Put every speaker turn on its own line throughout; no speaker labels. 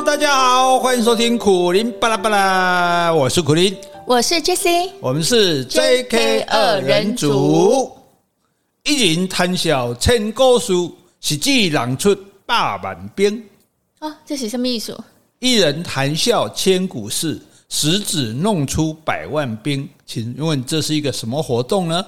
Hello，大家好，欢迎收听苦林巴拉巴拉，我是苦林，
我是 Jessie，
我们是 JK 二人组。一人谈笑千古事，十指朗出百万兵。
哦，这是什么意思？
一人谈笑千古事，十指弄出百万兵。请问这是一个什么活动呢？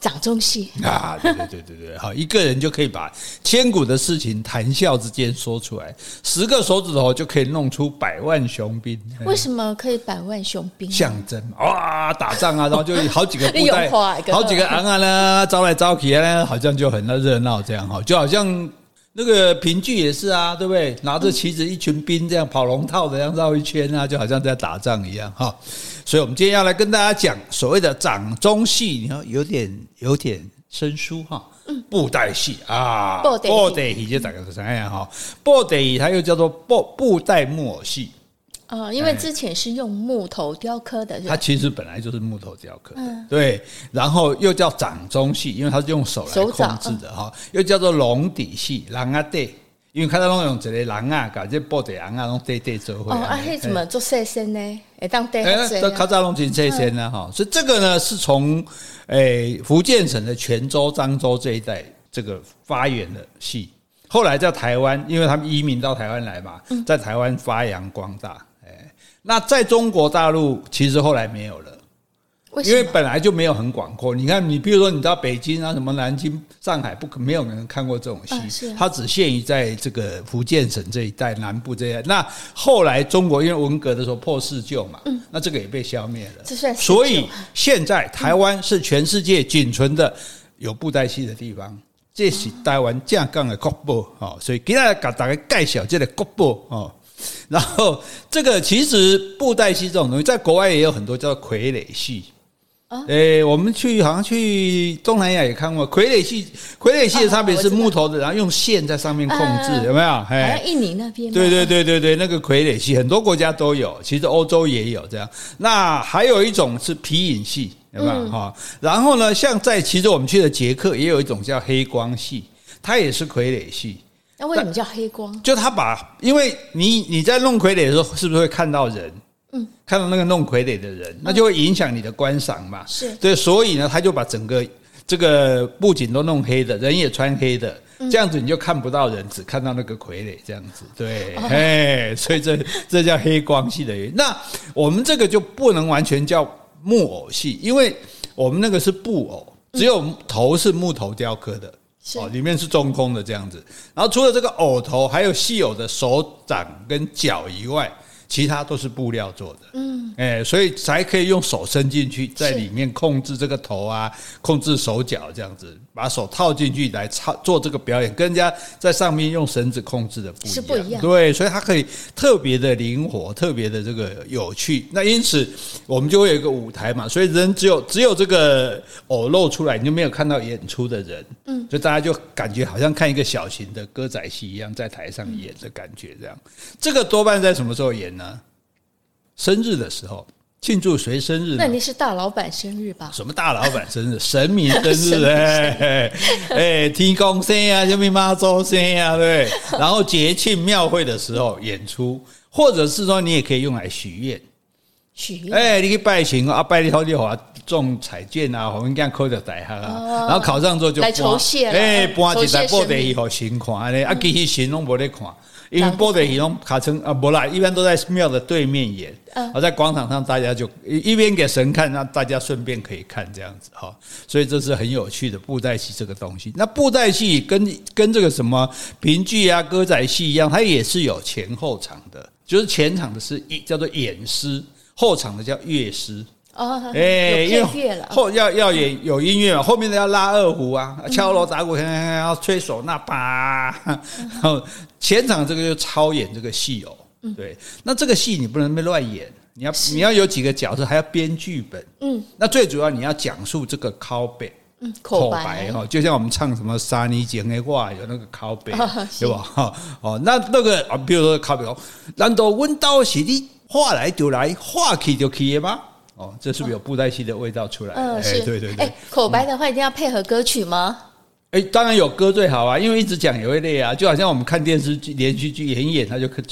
掌中戏
啊！对对对对对，好，一个人就可以把千古的事情谈笑之间说出来，十个手指头就可以弄出百万雄兵。
为什么可以百万雄兵？
象征哇，打仗啊，然后就好几个部队，好几个昂啊呢，招来招去呢，好像就很热闹这样哈，就好像。那个评剧也是啊，对不对？拿着旗子，一群兵这样跑龙套的，这样绕一圈啊，就好像在打仗一样哈。所以，我们今天要来跟大家讲所谓的掌中戏，你看有点有点生疏哈。布袋戏啊，布袋戏就大概是这样哈。布袋戏它又叫做布布袋木偶戏。
哦，因为之前是用木头雕刻的，
它其实本来就是木头雕刻的，对。然后又叫掌中戏，因为它是用手来控制的哈。又叫做龙底戏，狼啊对，因为看到那种这类狼啊，搞这布袋狼啊，弄对对做会。
哦，啊，嘿，怎么做细身呢？哎，当对，
都靠扎龙井这些呢哈。所以这个呢，是从诶福建省的泉州、漳州这一带这个发源的戏，后来在台湾，因为他们移民到台湾来嘛，在台湾发扬光大。那在中国大陆，其实后来没有了，为因为本来就没有很广阔。你看，你比如说，你到北京啊，什么南京、上海，不可没有人看过这种戏，它只限于在这个福建省这一带南部这一带。那后来中国因为文革的时候破四旧嘛，那这个也被消灭了。所以现在台湾是全世界仅存的有布袋戏的地方。这是台湾正港的国宝哦，所以给大家给大家介绍这个国宝哦。然后，这个其实布袋戏这种东西，在国外也有很多叫傀儡戏。啊，诶，我们去好像去东南亚也看过傀儡戏。傀儡戏的差别是木头的，然后用线在上面控制，有没有？好
像印尼那边。
对对对对对，那个傀儡戏很多国家都有，其实欧洲也有这样。那还有一种是皮影戏，有没有？哈，然后呢，像在其实我们去的捷克也有一种叫黑光戏，它也是傀儡戏。
那为什么叫黑光？
就他把，因为你你在弄傀儡的时候，是不是会看到人？嗯，看到那个弄傀儡的人，那就会影响你的观赏嘛。是对，所以呢，他就把整个这个布景都弄黑的，人也穿黑的，这样子你就看不到人，只看到那个傀儡这样子。对，哎，所以这这叫黑光系的原因。那我们这个就不能完全叫木偶戏，因为我们那个是布偶，只有头是木头雕刻的。哦，里面是中空的这样子，然后除了这个偶头，还有细偶的手掌跟脚以外。其他都是布料做的，嗯，哎，所以才可以用手伸进去，在里面控制这个头啊，控制手脚这样子，把手套进去来操做这个表演，跟人家在上面用绳子控制的不一样，是不一样，对，所以它可以特别的灵活，特别的这个有趣。那因此我们就会有一个舞台嘛，所以人只有只有这个偶露出来，你就没有看到演出的人，嗯，所以大家就感觉好像看一个小型的歌仔戏一样，在台上演的感觉，这样。这个多半在什么时候演？呢，生日的时候庆祝谁生日？
那你是大老板生日吧？
什么大老板生日？神明生日哎哎，天公生啊，什么妈祖生啊，对。然后节庆庙会的时候演出，或者是说你也可以用来许愿，许愿。哎，你去拜神啊，拜你好就好中彩券啊，我们这样扣着带哈啊。然后考上之后就
来酬谢，
哎，搬一台布袋戏好新看嘞，啊，其实神拢无咧看。因为布袋戏拢卡成啊，不啦，一般都在庙的对面演，而在广场上大家就一边给神看，让大家顺便可以看这样子哈，所以这是很有趣的布袋戏这个东西。那布袋戏跟跟这个什么评剧啊、歌仔戏一样，它也是有前后场的，就是前场的是一叫做演师，后场的叫乐师。哦，哎，因为后要要演有音乐嘛，后面的要拉二胡啊，敲锣打鼓，要吹唢呐吧，然后前场这个就操演这个戏哦，对，那这个戏你不能乱演，你要你要有几个角色，还要编剧本，嗯，那最主要你要讲述这个口白，嗯，口白。哈，就像我们唱什么三年前的话有那个口白，对吧？哈，哦，那那个啊，比如说口白哦，难道问到是你话来就来，话去就去的吗？哦，这是不是有布袋戏的味道出来？嗯，是，对对对。
口白的话一定要配合歌曲吗？
哎，当然有歌最好啊，因为一直讲也会累啊，就好像我们看电视剧、连续剧演一演，他就可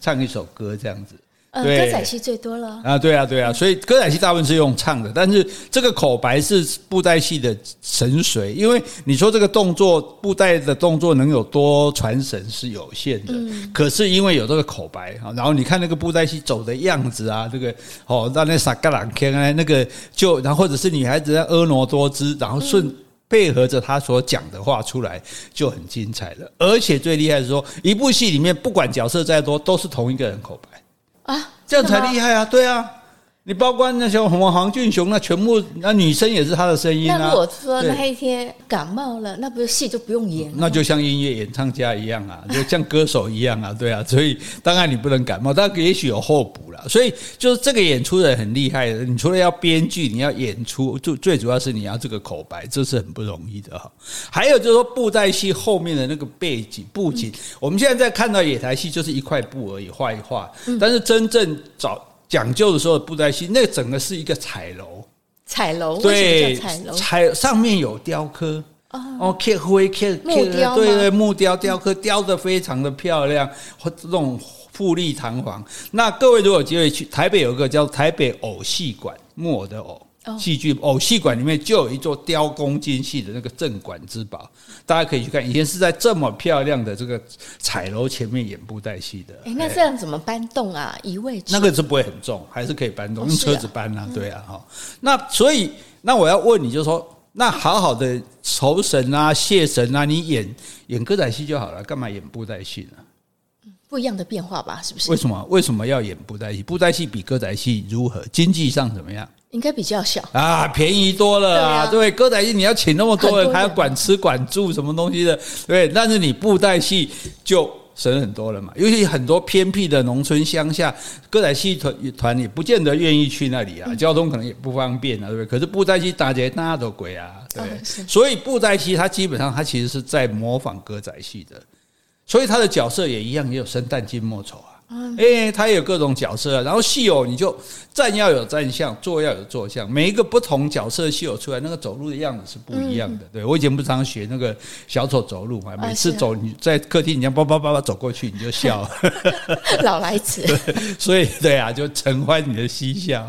唱一首歌这样子。
呃，歌仔戏最多了。
啊，对啊，对啊，所以歌仔戏大部分是用唱的，但是这个口白是布袋戏的神髓，因为你说这个动作布袋的动作能有多传神是有限的，嗯，可是因为有这个口白啊，然后你看那个布袋戏走的样子啊，这个哦，那那撒嘎朗天啊，那个就然后或者是女孩子在婀娜多姿，然后顺配合着他所讲的话出来就很精彩了，而且最厉害的是说，一部戏里面不管角色再多，都是同一个人口白。
啊，
这样才厉害啊！对啊。你包括那些什么黄俊雄，那全部那女生也是他的声音啊。
那如果说那一天感冒了，那不是戏就不用演了？
那就像音乐演唱家一样啊，就像歌手一样啊，对啊。所以当然你不能感冒，但也许有候补了。所以就是这个演出的人很厉害的。你除了要编剧，你要演出，最最主要是你要这个口白，这是很不容易的哈。还有就是说布袋戏后面的那个背景布景，我们现在在看到野台戏就是一块布而已，画一画。但是真正找。讲究的时候的布袋戏，那整个是一个彩楼，
彩楼
对，
彩楼？
彩上面有雕刻。哦，刻灰刻刻，对对，木雕雕刻雕的非常的漂亮，或这种富丽堂皇。那各位如果有机会去台北，有一个叫台北偶戏馆，木偶的偶。戏剧偶戏馆里面就有一座雕工精细的那个镇馆之宝，大家可以去看。以前是在这么漂亮的这个彩楼前面演布袋戏的。
哎，那这样怎么搬动啊？移位？
那个是不会很重，还是可以搬动，用车子搬啊。对啊，哈。那所以，那我要问你，就是说，那好好的酬神啊、谢神啊，你演演歌仔戏就好了，干嘛演布袋戏呢？
不一样的变化吧，是不是？
为什么？为什么要演布袋戏？布袋戏比歌仔戏如何？经济上怎么样？
应该比较小
啊，便宜多了啊！对，歌仔戏你要请那么多人，还要管吃管住什么东西的，对。但是你布袋戏就省很多了嘛，尤其很多偏僻的农村乡下，歌仔戏团团也不见得愿意去那里啊，交通可能也不方便啊，对不对？可是布袋戏大家大家都鬼啊，对。所以布袋戏它基本上它其实是在模仿歌仔戏的，所以他的角色也一样，也有生旦净末丑啊。哎，他也有各种角色，啊然后戏偶你就站要有站相，坐要有坐相，每一个不同角色的戏偶出来，那个走路的样子是不一样的。对，我以前不常学那个小丑走路嘛，每次走你在客厅，你这样叭叭叭叭走过去，你就笑。
老来子。
所以对啊，就承欢你的嬉笑，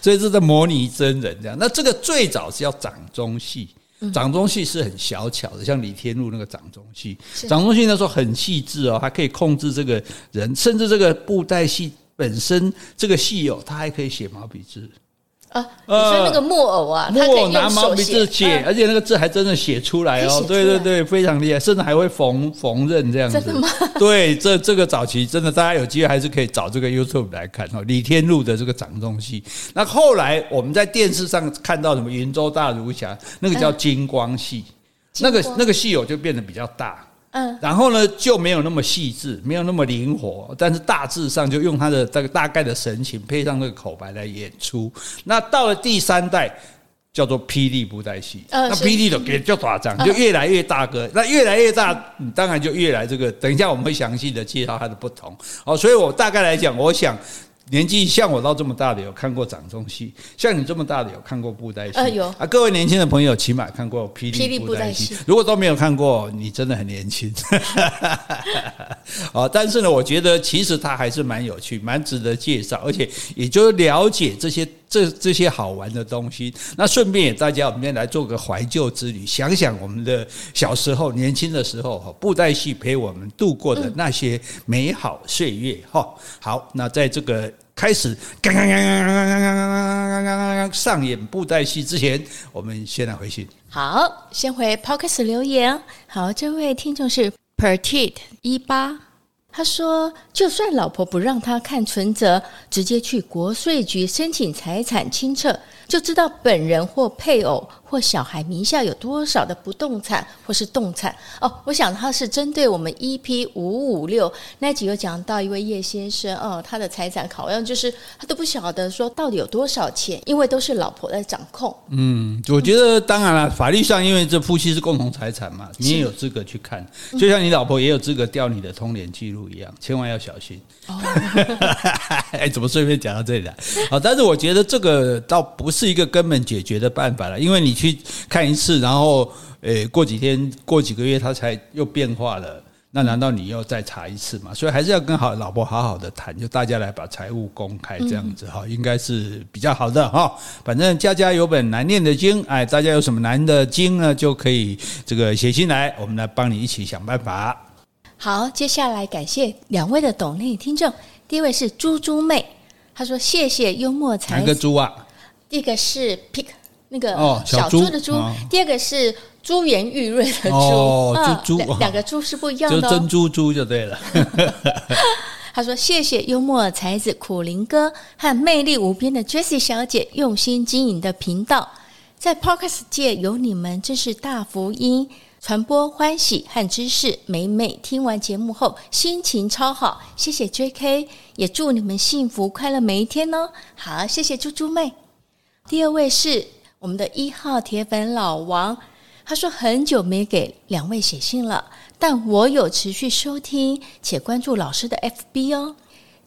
所以这是模拟真人这样。那这个最早是要掌中戏。掌中戏是很小巧的，像李天禄那个掌中戏，掌中戏那时候很细致哦，还可以控制这个人，甚至这个布袋戏本身这个戏哦，他还可以写毛笔字。
啊，你说那个木偶啊，
木偶拿毛笔字写，而且那个字还真的写出来哦，对对对，非常厉害，甚至还会缝缝纫这样子。
真的吗？
对，这这个早期真的，大家有机会还是可以找这个 YouTube 来看哦。李天禄的这个掌中戏，那后来我们在电视上看到什么云州大儒侠，那个叫金光戏，那个那个戏友就变得比较大。嗯，然后呢，就没有那么细致，没有那么灵活，但是大致上就用他的这个大概的神情，配上那个口白来演出。那到了第三代，叫做霹雳布袋戏，那霹雳的给就打仗，就越来越大个，那越来越大，你当然就越来这个。等一下我们会详细的介绍它的不同。哦，所以我大概来讲，我想。年纪像我到这么大的有看过掌中戏，像你这么大的有看过布袋戏，
呃、有
啊。各位年轻的朋友起码看过霹雳布袋戏，如果都没有看过，你真的很年轻。啊，但是呢，我觉得其实它还是蛮有趣，蛮值得介绍，而且也就了解这些。这这些好玩的东西，那顺便也大家我们今天来做个怀旧之旅，想想我们的小时候、年轻的时候，哈，布袋戏陪我们度过的那些美好岁月，哈。好，那在这个开始刚刚刚刚刚刚刚刚刚刚上演布袋戏之前，我们先来回信。
好，先回 Podcast 留言。好，这位听众是 Petite 一八。他说：“就算老婆不让他看存折，直接去国税局申请财产清册，就知道本人或配偶或小孩名下有多少的不动产或是动产。”哦，我想他是针对我们 EP 五五六那集有讲到一位叶先生，哦，他的财产好像就是他都不晓得说到底有多少钱，因为都是老婆在掌控。
嗯，我觉得当然了，法律上因为这夫妻是共同财产嘛，你也有资格去看，就像你老婆也有资格调你的通联记录。一样，千万要小心。哎，怎么顺便讲到这里来？好，但是我觉得这个倒不是一个根本解决的办法了，因为你去看一次，然后，诶，过几天、过几个月，它才又变化了。那难道你又再查一次吗？所以还是要跟好老婆好好的谈，就大家来把财务公开这样子哈，应该是比较好的哈。反正家家有本难念的经，哎，大家有什么难的经呢，就可以这个写信来，我们来帮你一起想办法。
好，接下来感谢两位的懂内听众，第一位是猪猪妹，她说谢谢幽默才
个猪啊？
第一个是 pick 那个小猪的猪，哦哦、第二个是。珠圆玉润的珠，
哦，珠珠，
两个珠是不一样的，
就珍珠珠就对了。
他说：“谢谢幽默才子苦苓哥和魅力无边的 Jessie 小姐用心经营的频道，在 Podcast 界有你们真是大福音，传播欢喜和知识。每每听完节目后，心情超好。谢谢 JK，也祝你们幸福快乐每一天哦。好，谢谢猪猪妹。第二位是我们的一号铁粉老王。”他说很久没给两位写信了，但我有持续收听且关注老师的 FB 哦。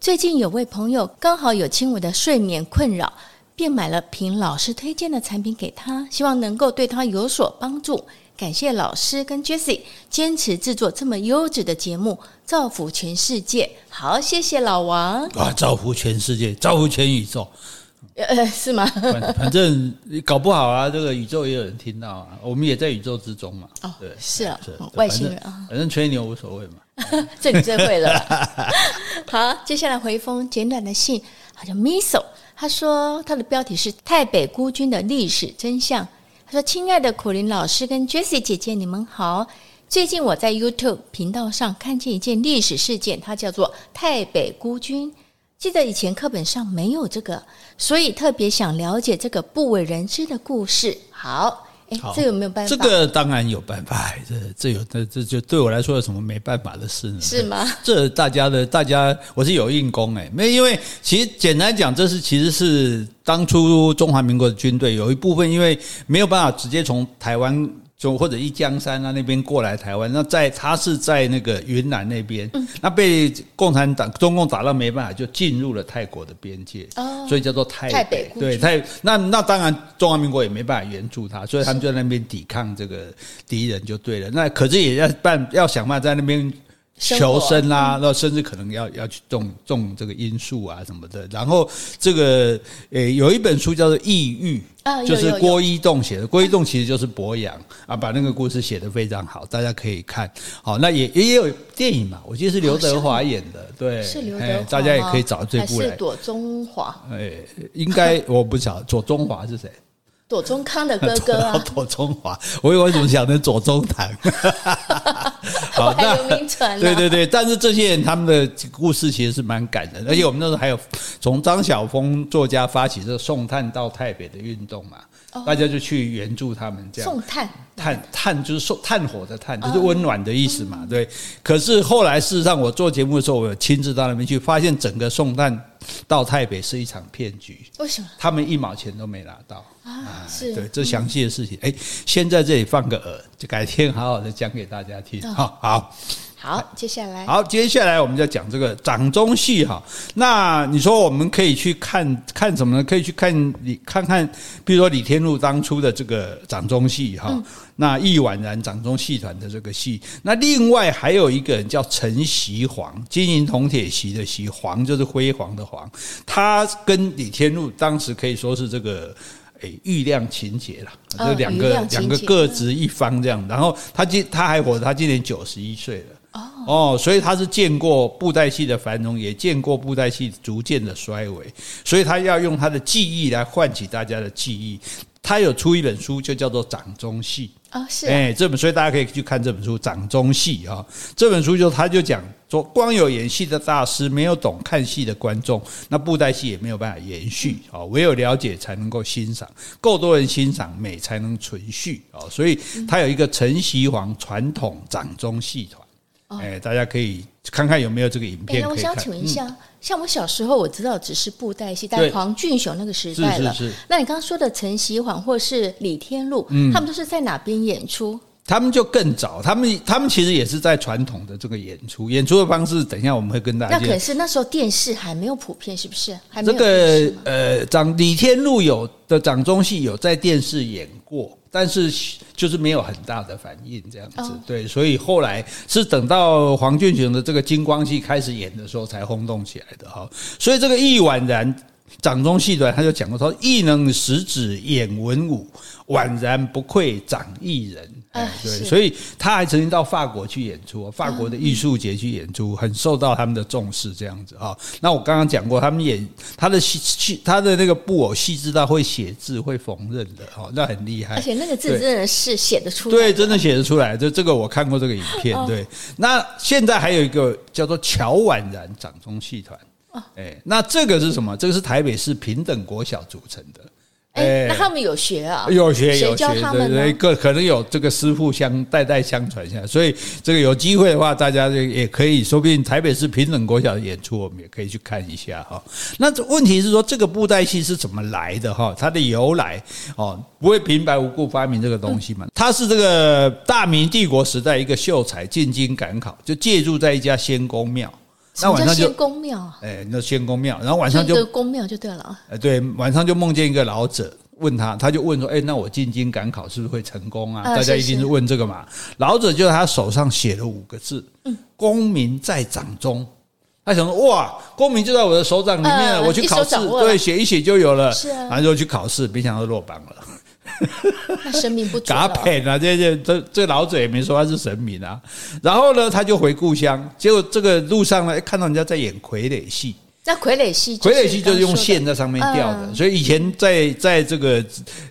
最近有位朋友刚好有轻微的睡眠困扰，便买了瓶老师推荐的产品给他，希望能够对他有所帮助。感谢老师跟 Jessie 坚持制作这么优质的节目，造福全世界。好，谢谢老王。
啊，造福全世界，造福全宇宙。
呃，是吗？
反反正搞不好啊，这个宇宙也有人听到啊，我们也在宇宙之中嘛。
哦，对，是啊，是外星人啊，
反正吹牛无所谓嘛。
这你最会了。好，接下来回封简短的信，好像 Miso，他说他的标题是《泰北孤军的历史真相》。他说：“亲爱的苦林老师跟 Jessie 姐姐，你们好。最近我在 YouTube 频道上看见一件历史事件，它叫做泰北孤军。”记得以前课本上没有这个，所以特别想了解这个不为人知的故事。好，哎，这有没有办法？
这个当然有办法。这这有这这就对我来说有什么没办法的事呢？
是吗？
这大家的大家，我是有硬功哎，没因为其实简单讲，这是其实是当初中华民国的军队有一部分因为没有办法直接从台湾。就或者一江山啊那边过来台湾，那在他是在那个云南那边，嗯、那被共产党中共打到没办法，就进入了泰国的边界，哦、所以叫做泰北。泰北对泰，那那当然中华民国也没办法援助他，所以他们就在那边抵抗这个敌人就对了。那可是也要办，要想办法在那边。求生啊，那甚至可能要要去种种这个罂粟啊什么的。然后这个诶，有一本书叫做《异域》，就是郭一栋写的。郭一栋其实就是博洋 啊，把那个故事写得非常好，大家可以看。好，那也也有电影嘛，我记得是刘德华演的，对，
是刘德华，
大家也可以找这部来。
是左中华？
诶，应该我不晓得左中华是谁。
左宗康的哥哥啊，
左中华，我以为怎么想成左宗棠？
好，那
对对对，但是这些人他们的故事其实是蛮感人，而且我们那时候还有从张晓峰作家发起这个送炭到台北的运动嘛，大家就去援助他们这样。
送炭，
炭炭就是送炭火的炭，就是温暖的意思嘛。对。可是后来事实上，我做节目的时候，我有亲自到那边去，发现整个送炭到台北是一场骗局。
为什么？
他们一毛钱都没拿到。
啊，是
对这详细的事情，哎，先在这里放个饵，就改天好好的讲给大家听。好，好，
好，接下来，
好，接下来我们就讲这个掌中戏哈。那你说我们可以去看看什么呢？可以去看你看看，比如说李天禄当初的这个掌中戏哈。那易宛然掌中戏团的这个戏，那另外还有一个人叫陈锡煌，金银铜铁锡的锡，煌就是辉煌的煌，他跟李天禄当时可以说是这个。哎，玉亮情结啦，就两个两个各执一方这样。然后他今他还活着，他今年九十一岁了。哦，所以他是见过布袋戏的繁荣，也见过布袋戏逐渐的衰微，所以他要用他的记忆来唤起大家的记忆。他有出一本书，就叫做《掌中戏》
啊，是
哎，这本所以大家可以去看这本书《掌中戏》啊。这本书就他就讲说，光有演戏的大师，没有懂看戏的观众，那布袋戏也没有办法延续啊。唯有了解才能够欣赏，够多人欣赏美才能存续啊。所以他有一个陈锡煌传统掌中戏团。哎，大家可以看看有没有这个影片。那
我想请问一下，嗯、像我小时候我知道只是布袋戏，但黄俊雄那个时代了。是是是。那你刚刚说的陈锡煌或是李天禄，嗯、他们都是在哪边演出？
他们就更早，他们他们其实也是在传统的这个演出，演出的方式，等一下我们会跟大家。
那可是那时候电视还没有普遍，是不是？还
没有这个呃，掌李天禄有的掌中戏有在电视演过。但是就是没有很大的反应这样子。对，所以后来是等到黄俊雄的这个金光戏开始演的时候才轰动起来的哈。所以这个易婉然。掌中戏短，他就讲过说：“艺能十指演文武，宛然不愧掌艺人。”哎，对，所以他还曾经到法国去演出，法国的艺术节去演出，很受到他们的重视。这样子啊，那我刚刚讲过，他们演他的戏戏，他的那个布偶细致到会写字、会缝纫的，哦，那很厉害。
而且那个字真的是写得出来，
对，真的写得出来。就这个我看过这个影片。对，那现在还有一个叫做乔宛然掌中戏团。哎，那这个是什么？这个是台北市平等国小组成的。
哎，那他们有学啊？
有学有学，对对，个可能有这个师傅相代代相传下来，所以这个有机会的话，大家就也可以，说不定台北市平等国小的演出，我们也可以去看一下哈。那问题是说，这个布袋戏是怎么来的哈？它的由来哦，不会平白无故发明这个东西嘛？它是这个大明帝国时代一个秀才进京赶考，就借住在一家仙公庙。
那晚上就
哎，那仙宫庙，然后晚上就
宫庙就对了。
哎，对，晚上就梦见一个老者，问他，他就问说：“哎，那我进京赶考是不是会成功啊？”大家一定是问这个嘛。老者就在他手上写了五个字：“功名在掌中。”他想说：“哇，功名就在我的手掌里面，我去考试，对，写一写就有了。”是啊，然后就去考试，没想到落榜了。
那神明不
嘎骗啊！这这这这老者也没说他是神明啊。然后呢，他就回故乡，结果这个路上呢，看到人家在演傀儡戏。
那傀儡戏，
傀儡戏就是用线在上面吊的。所以以前在在这个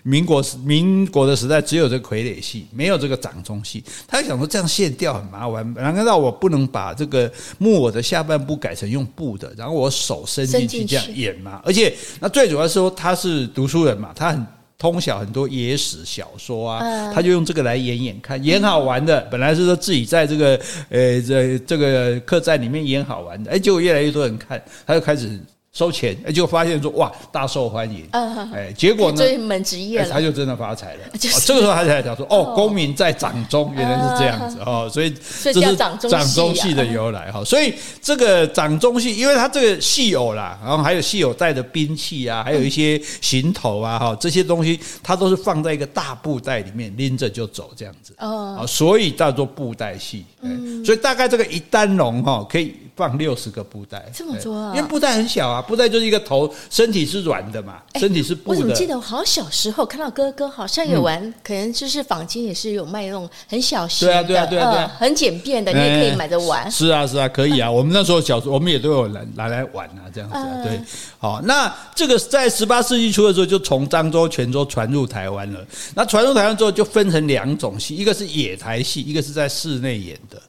民国民国的时代，只有这个傀儡戏，没有这个掌中戏。他就想说这样线吊很麻烦，难道我不能把这个木偶的下半部改成用布的，然后我手伸进去这样演嘛？而且那最主要是说他是读书人嘛，他很。通晓很多野史小说啊，他就用这个来演演看，演好玩的。本来是说自己在这个呃这这个客栈里面演好玩的，哎，结果越来越多人看，他就开始。收钱，哎，就发现说哇，大受欢迎，嗯。哎，结果呢，
这门职业
他就真的发财了。这个时候他才讲说，哦，功名在掌中，原来是这样子。哦，所以这是掌中戏的由来。哈。所以这个掌中戏，因为他这个戏偶啦，然后还有戏偶带的兵器啊，还有一些行头啊，哈，这些东西，它都是放在一个大布袋里面拎着就走这样子。哦，所以叫做布袋戏。嗯，所以大概这个一单笼哈可以。放六十个布袋，
这么多啊！
因为布袋很小啊，布袋就是一个头，身体是软的嘛，身体是布的。
我怎么记得我好像小时候看到哥哥好像有玩，可能就是坊间也是有卖那种很小型的，对啊对啊对啊，很简便的，你也可以买着玩。
是啊是啊，可以啊。我们那时候小时候，我们也都有拿拿来玩啊，这样子。对，好，那这个在十八世纪初的时候，就从漳州、泉州传入台湾了。那传入台湾之后，就分成两种戏，一个是野台戏，一个是在室内演的。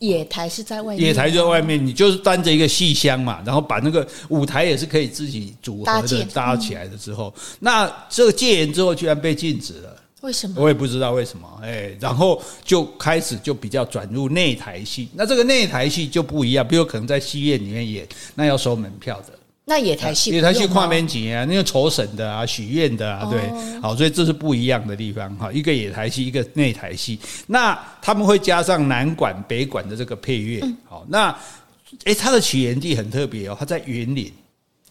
野台是在外面，
野台就在外面，你就是端着一个戏箱嘛，然后把那个舞台也是可以自己组合的搭起来的之后，那这个戒严之后居然被禁止了，
为什么？
我也不知道为什么，哎，然后就开始就比较转入内台戏，那这个内台戏就不一样，比如可能在戏院里面演，那要收门票的。
那野台戏，
野台戏跨边级啊，那个酬神的啊，许愿的啊，对，好，所以这是不一样的地方哈。一个野台戏，一个内台戏，那他们会加上南管、北管的这个配乐，好，那诶，它的起源地很特别哦，它在云林。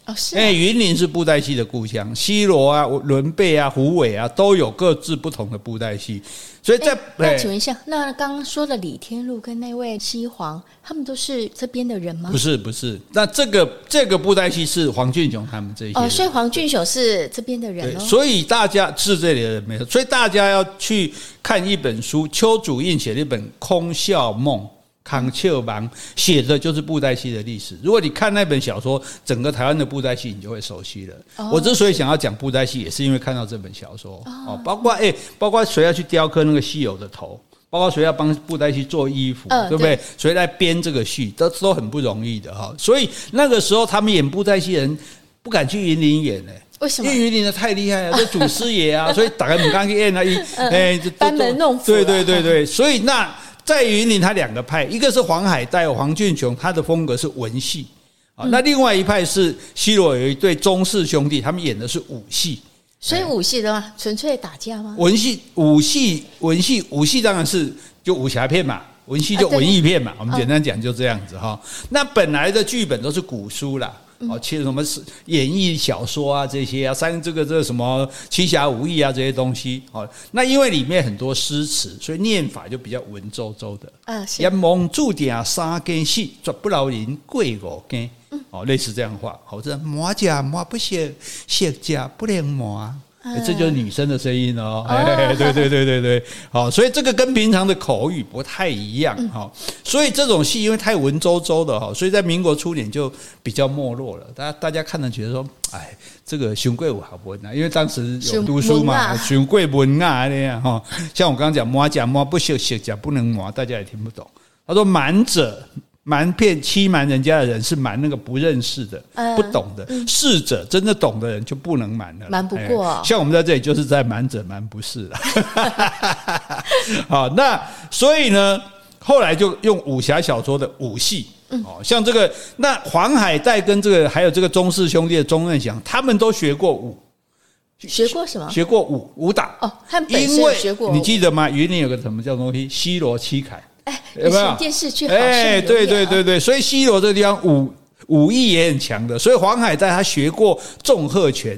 哦，是。
哎，云林是布袋戏的故乡，西螺啊、仑背啊、虎尾啊，都有各自不同的布袋戏。所以在，在
那请问一下，那刚刚说的李天禄跟那位西皇，他们都是这边的人吗？
不是，不是。那这个这个布袋戏是黄俊雄他们这些。
哦，所以黄俊雄是这边的人哦。
所以大家是这里的人没错。所以大家要去看一本书，邱祖印写的一本《空笑梦》。康丘芒写的就是布袋戏的历史。如果你看那本小说，整个台湾的布袋戏，你就会熟悉了。Oh, 我之所以想要讲布袋戏，也是因为看到这本小说哦，oh, 包括哎、欸，包括谁要去雕刻那个稀有的头，包括谁要帮布袋戏做衣服，uh, 对不对？谁来编这个戏，都都很不容易的哈。所以那个时候，他们演布袋戏人不敢去云林演呢、欸，
为什么？
因为云林的太厉害了，这祖师爷啊，所以打开门刚去演那一哎，
班门弄斧。
对对对对，所以那。在云林，他两个派，一个是黄海岱、黄俊雄，他的风格是文戏啊。那另外一派是西螺有一对钟氏兄弟，他们演的是武戏。
所以武戏的话，纯粹打架吗？
文戏、武戏、文戏、武戏当然是就武侠片嘛，文戏就文艺片嘛。我们简单讲就这样子哈。那本来的剧本都是古书啦。哦，其实什么是演绎小说啊这些啊，三这个这个什么七侠五义啊这些东西，哦，那因为里面很多诗词，所以念法就比较文绉绉的。嗯，是。阎王注定三根细抓不牢人贵五根。哦，类似这样的话，好，这磨家磨不熄，熄家不能磨。这就是女生的声音哦，哎，对对对对对，好，所以这个跟平常的口语不太一样哈，所以这种戏因为太文绉绉的哈，所以在民国初年就比较没落了。大家大家看了觉得说，哎，这个熊贵武好文啊，因为当时有读书嘛，熊贵文啊那样哈，像我刚刚讲磨甲磨不休息甲不能摸，大家也听不懂。他说满者。瞒骗欺瞒人家的人是瞒那个不认识的、不懂的；识者真的懂的人就不能瞒了，
瞒不过。
像我们在这里就是在瞒者瞒不是了。好，那所以呢，后来就用武侠小说的武戏哦，像这个那黄海岱跟这个还有这个钟氏兄弟的钟任祥，他们都学过武，
学过什么？
学过武武打
哦，他们本身学过。
你记得吗？云林有个什么叫东西？西罗七凯。
哎，有没有电视剧？
哎，对对对对，所以西罗这个地方武武艺也很强的，所以黄海在他学过纵鹤拳，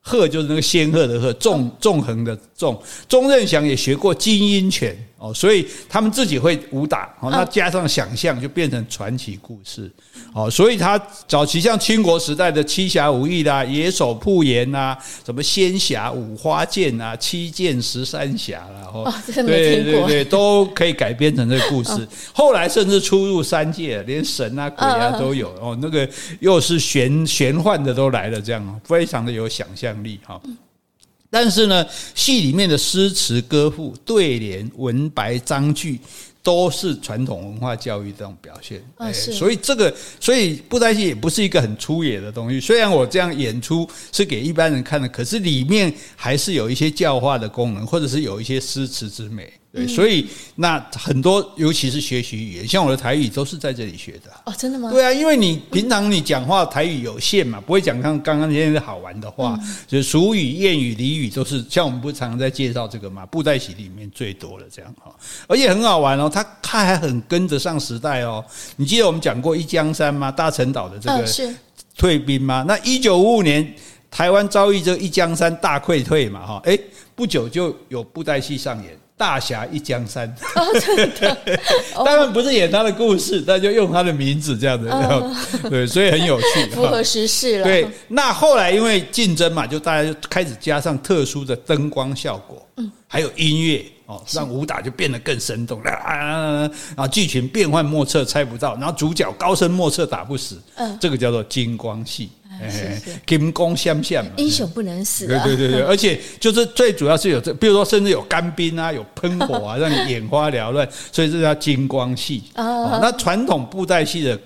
鹤就是那个仙鹤的鹤，纵纵横的纵。钟任祥也学过金鹰拳哦，所以他们自己会武打哦，那加上想象就变成传奇故事。哦，所以他早期像清国时代的七侠五义啦、野手铺言呐、什么仙侠五花剑啊、七剑十三侠啦，哦，对对对，都可以改编成这个故事。后来甚至出入三界，连神啊、鬼啊都有哦。那个又是玄玄幻的都来了，这样非常的有想象力哈。但是呢，戏里面的诗词歌赋、对联、文白、章句。都是传统文化教育这种表现，哎，所以这个，所以布袋戏也不是一个很粗野的东西。虽然我这样演出是给一般人看的，可是里面还是有一些教化的功能，或者是有一些诗词之美。对，所以那很多，尤其是学习语言，像我的台语都是在这里学的。
哦，真的吗？
对啊，因为你平常你讲话台语有限嘛，不会讲刚刚刚那些好玩的话，就是俗语、谚语、俚语都是像我们不常常在介绍这个嘛，布袋戏里面最多的这样哈，而且很好玩哦，他他还很跟得上时代哦。你记得我们讲过一江山吗？大陈岛的这个退兵吗？那一九五五年台湾遭遇这一江山大溃退嘛哈，哎，不久就有布袋戏上演。大侠一江山，当然不是演他的故事，那就用他的名字这样子，哦、对，所以很有趣，
符合时事了。
对，那后来因为竞争嘛，就大家就开始加上特殊的灯光效果，嗯，还有音乐哦，让武打就变得更生动，然后剧情变幻莫测，猜不到，然后主角高深莫测，打不死，嗯，这个叫做金光戏。金光闪闪，
英雄不能死。
对对对对，而且就是最主要是有这，比如说甚至有干冰啊，有喷火啊，让你眼花缭乱，所以这叫金光戏。哦，那传统布袋戏的，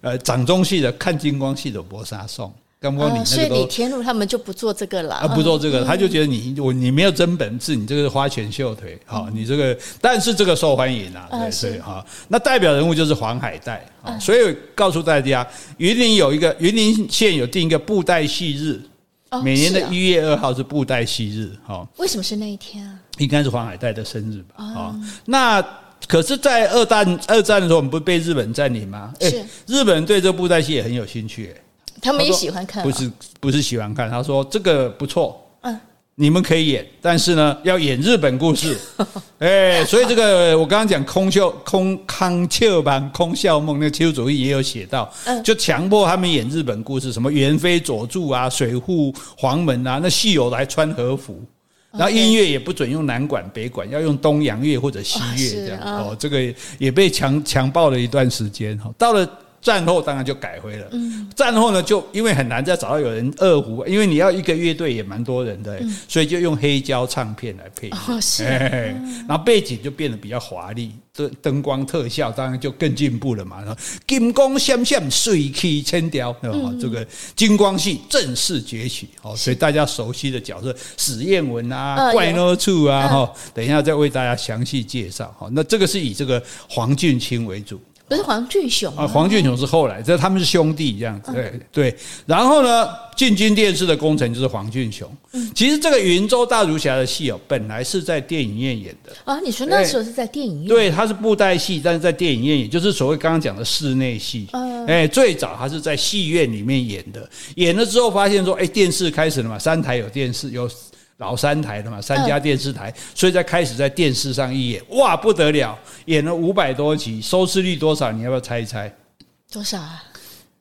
呃，掌中戏的看金光戏的搏杀送。刚刚你那个，
所以李天禄他们就不做这个了啊，
不做这个，他就觉得你我你没有真本事，你这个是花拳绣腿，好，你这个，但是这个受欢迎啊，对对哈。那代表人物就是黄海岱啊，所以告诉大家，云林有一个云林县有定一个布袋戏日，每年的一月二号是布袋戏日，哈。
为什么是那一天啊？
应该是黄海岱的生日吧？啊，那可是，在二战二战的时候，我们不是被日本占领吗？是，日本人对这个布袋戏也很有兴趣。
他们也喜欢看，
不是不是喜欢看。他说这个不错，嗯，你们可以演，但是呢，要演日本故事。哎，所以这个我刚刚讲空秀空康丘版空笑梦，那个丘主义也有写到，就强迫他们演日本故事，什么元妃佐助啊，水户黄门啊，那戏友来穿和服，然后音乐也不准用南管北管，要用东洋乐或者西乐这样。哦，这个也被强强暴了一段时间。哈，到了。战后当然就改回了。战后呢，就因为很难再找到有人二胡，因为你要一个乐队也蛮多人的，所以就用黑胶唱片来配。哦，是。然后背景就变得比较华丽，灯灯光特效当然就更进步了嘛。金光闪闪，水气千条，这个金光戏正式崛起。好，所以大家熟悉的角色史艳文啊、怪诺处啊，哈，等一下再为大家详细介绍。好，那这个是以这个黄俊卿为主。
不是黄俊雄啊，
黄俊雄是后来，这他们是兄弟这样子，对对。然后呢，进军电视的工程就是黄俊雄。其实这个云州大儒侠的戏哦，本来是在电影院演的
啊。你说那时候是在电影院？
对，它是布袋戏，但是在电影院演，就是所谓刚刚讲的室内戏。哎，最早他是在戏院里面演的，演了之后发现说，哎，电视开始了嘛，三台有电视，有老三台的嘛，三家电视台，所以在开始在电视上一演，哇，不得了，演了五百多集，收视率多少？你要不要猜一猜？
多少啊？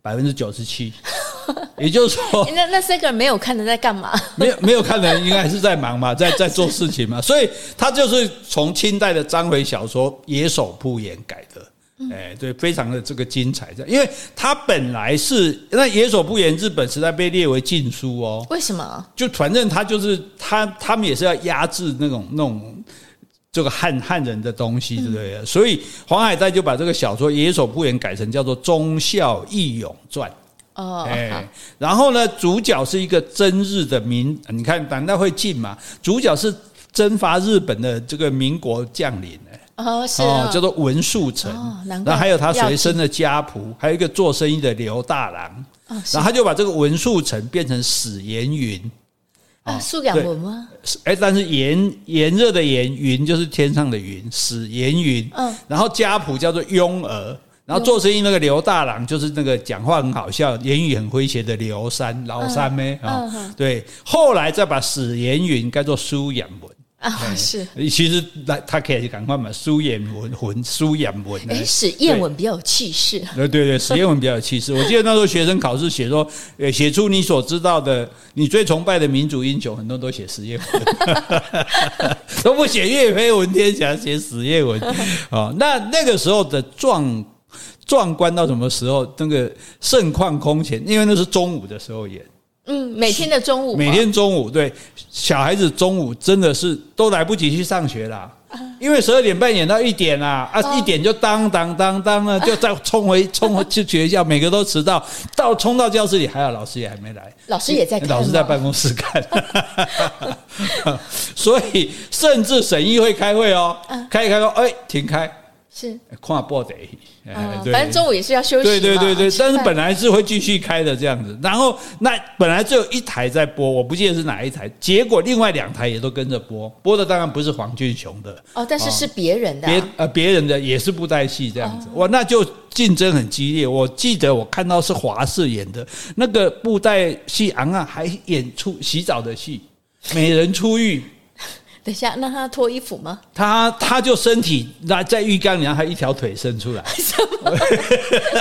百分之九十七。也就是说，
那那三个人没有看的在干嘛？
没有没有看的人应该还是在忙嘛，在在做事情嘛。所以他就是从清代的章回小说《野手铺演》改的。哎，对，非常的这个精彩。因为他本来是那《野手铺演》日本时代被列为禁书哦。
为什么？
就反正他就是他他们也是要压制那种那种这个汉汉人的东西，对不对？所以黄海岱就把这个小说《野手铺演》改成叫做《忠孝义勇传》。哦，哎，然后呢，主角是一个真日的民，你看难道会进嘛？主角是征伐日本的这个民国将领，哎，
哦，是哦，
叫做文树成，然后还有他随身的家仆，还有一个做生意的刘大郎，然后他就把这个文树成变成史炎云，
啊，素养文吗？
哎，但是炎炎热的炎云就是天上的云，史炎云，嗯，然后家仆叫做雍儿。然后做生意那个刘大郎就是那个讲话很好笑、言语很诙谐的刘三老三咩啊？对，后来再把史炎云改做苏养文
啊，是。
其实来他可以赶快嘛，苏衍文文苏衍文。
哎，史艳文比较有气势。
对对对，史艳文比较有气势。我记得 那时候学生考试写说，呃，写出你所知道的，你最崇拜的民族英雄，很多都写史艳文，都不写岳飞文天祥，写史艳文。哦，那那个时候的状。壮观到什么时候？那个盛况空前，因为那是中午的时候演。
嗯，每天的中午，
每天中午，对，小孩子中午真的是都来不及去上学啦，因为十二点半演到一点啦，啊，一点就当当当当了，就再冲回冲回去学校，每个都迟到，到冲到教室里，还好老师也还没来，
老师也在看，
老师在办公室看，所以甚至审议会开会哦，开一开说，哎，停开。
是
看报的，
反正中午也是要休息。
对对对对，但是本来是会继续开的这样子。然后那本来只有一台在播，我不记得是哪一台。结果另外两台也都跟着播，播的当然不是黄俊雄的
哦，但是是别人的，
别呃别人的也是布袋戏这样子。哇，那就竞争很激烈。我记得我看到是华视演的那个布袋戏，昂昂还演出洗澡的戏，美人出浴。
等一下，那他脱衣服吗？
他他就身体那在浴缸里，然后还一条腿伸出来，